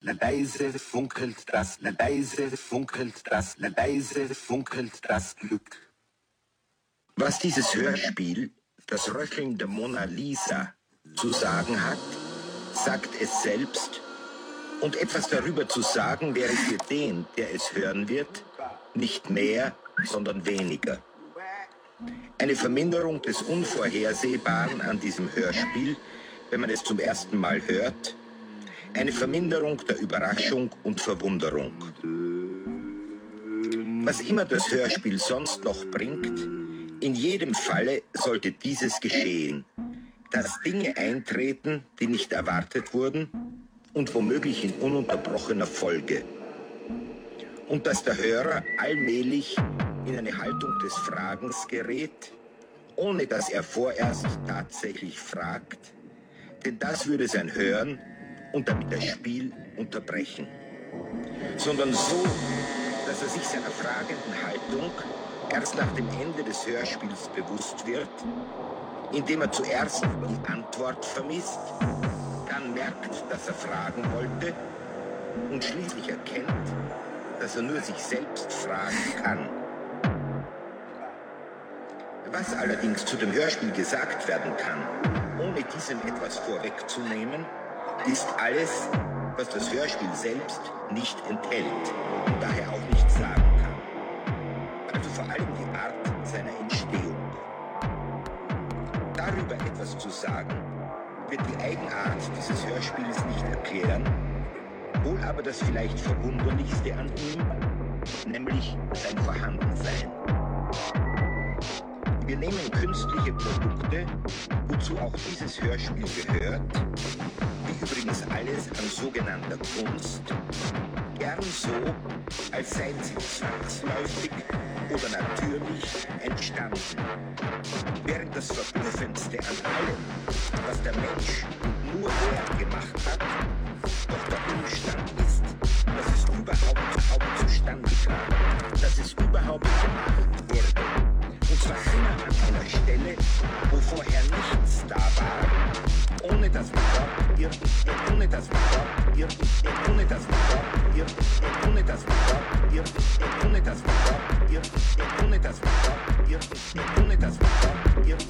leise funkelt das, leise funkelt das, leise funkelt das Glück. Was dieses Hörspiel, das Röcheln der Mona Lisa, zu sagen hat, sagt es selbst und etwas darüber zu sagen wäre für den, der es hören wird, nicht mehr, sondern weniger. Eine Verminderung des Unvorhersehbaren an diesem Hörspiel, wenn man es zum ersten Mal hört, eine Verminderung der Überraschung und Verwunderung. Was immer das Hörspiel sonst noch bringt, in jedem Falle sollte dieses geschehen, dass Dinge eintreten, die nicht erwartet wurden und womöglich in ununterbrochener Folge. Und dass der Hörer allmählich in eine Haltung des Fragens gerät, ohne dass er vorerst tatsächlich fragt, denn das würde sein Hören und damit das Spiel unterbrechen, sondern so, dass er sich seiner fragenden Haltung erst nach dem Ende des Hörspiels bewusst wird, indem er zuerst die Antwort vermisst, dann merkt, dass er fragen wollte und schließlich erkennt, dass er nur sich selbst fragen kann. Was allerdings zu dem Hörspiel gesagt werden kann, ohne diesem etwas vorwegzunehmen, ist alles, was das Hörspiel selbst nicht enthält und daher auch nicht sagen kann. Also vor allem die Art seiner Entstehung. Darüber etwas zu sagen, wird die Eigenart dieses Hörspiels nicht erklären, wohl aber das vielleicht Verwunderlichste an ihm, nämlich sein Vorhandensein. Wir nehmen künstliche Produkte, wozu auch dieses Hörspiel gehört, wie übrigens alles an sogenannter Kunst, gern so, als seien sie zwangsläufig oder natürlich entstanden. Während das Verblüffendste an allem, was der Mensch nur er gemacht hat, doch der Umstand ist, dass es überhaupt, überhaupt zustande kam, dass es überhaupt gemacht wurde. Schwachsinne an einer Stelle, wo vorher nichts da war. Ohne das Wasser, ohne das Wasser, ohne das Wasser, ohne das Wasser, ohne das Wasser, ohne das Wasser, ohne das Wasser, ohne das Wasser,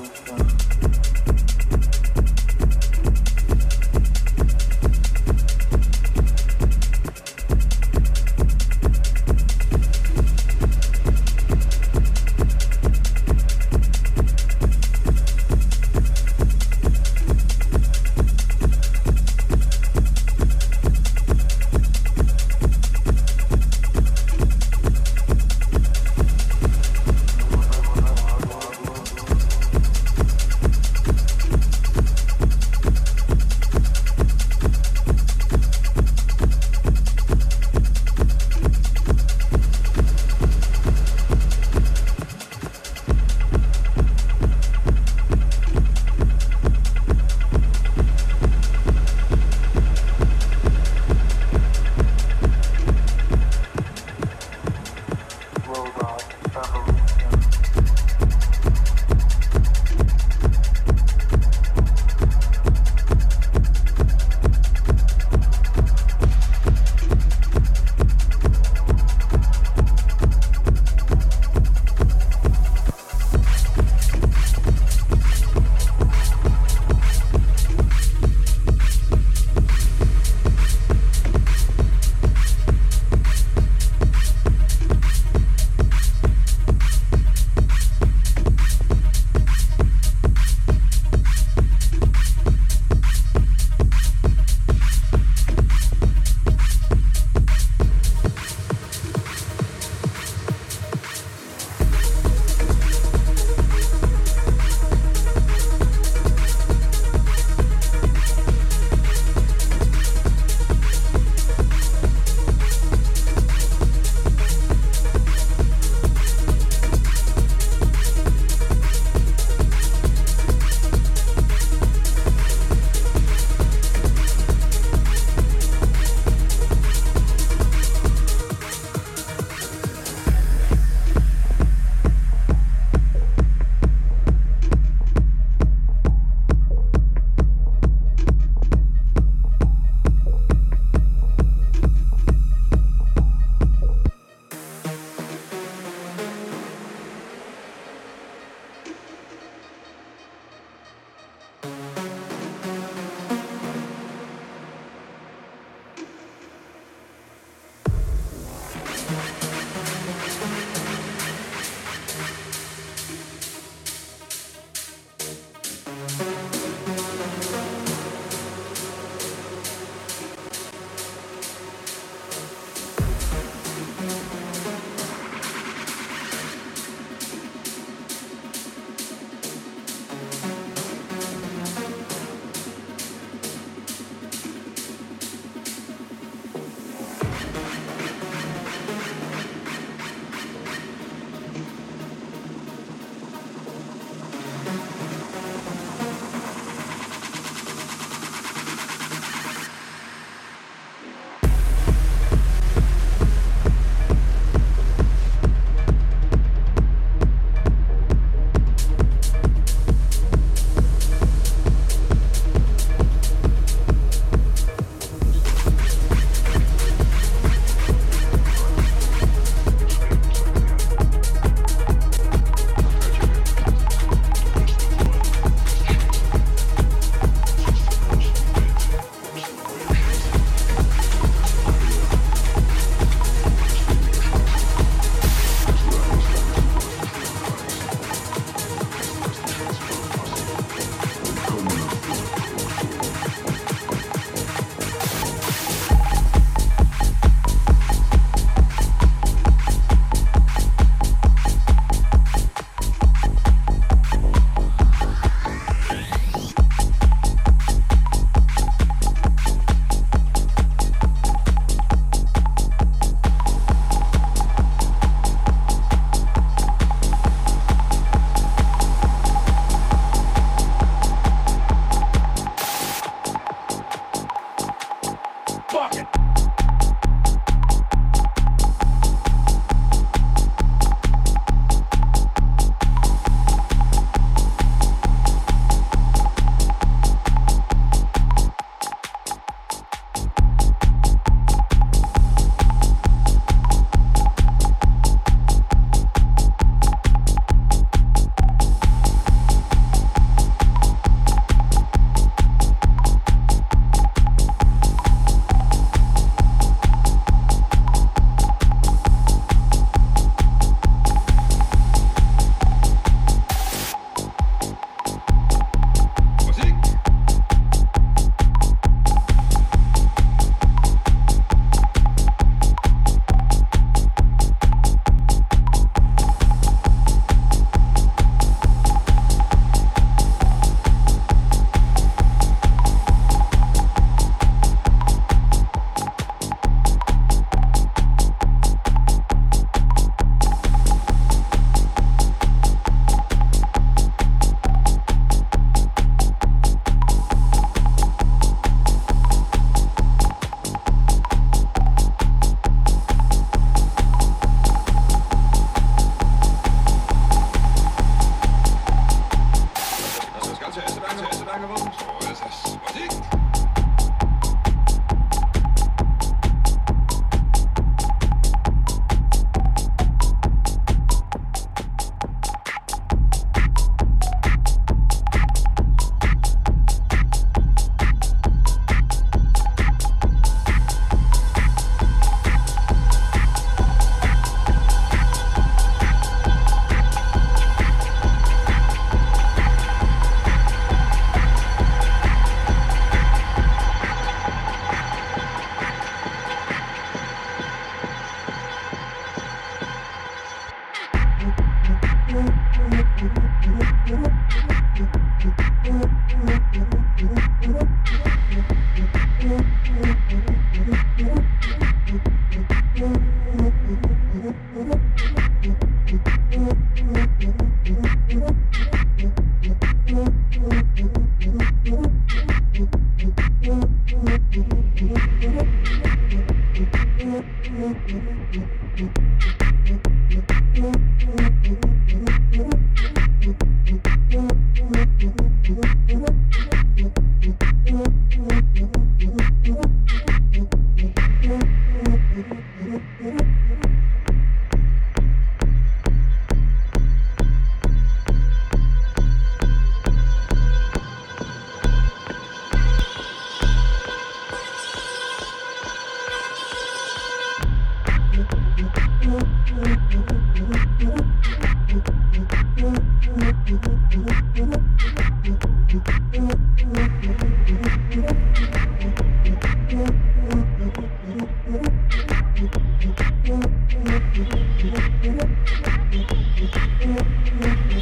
one, one. Thank you.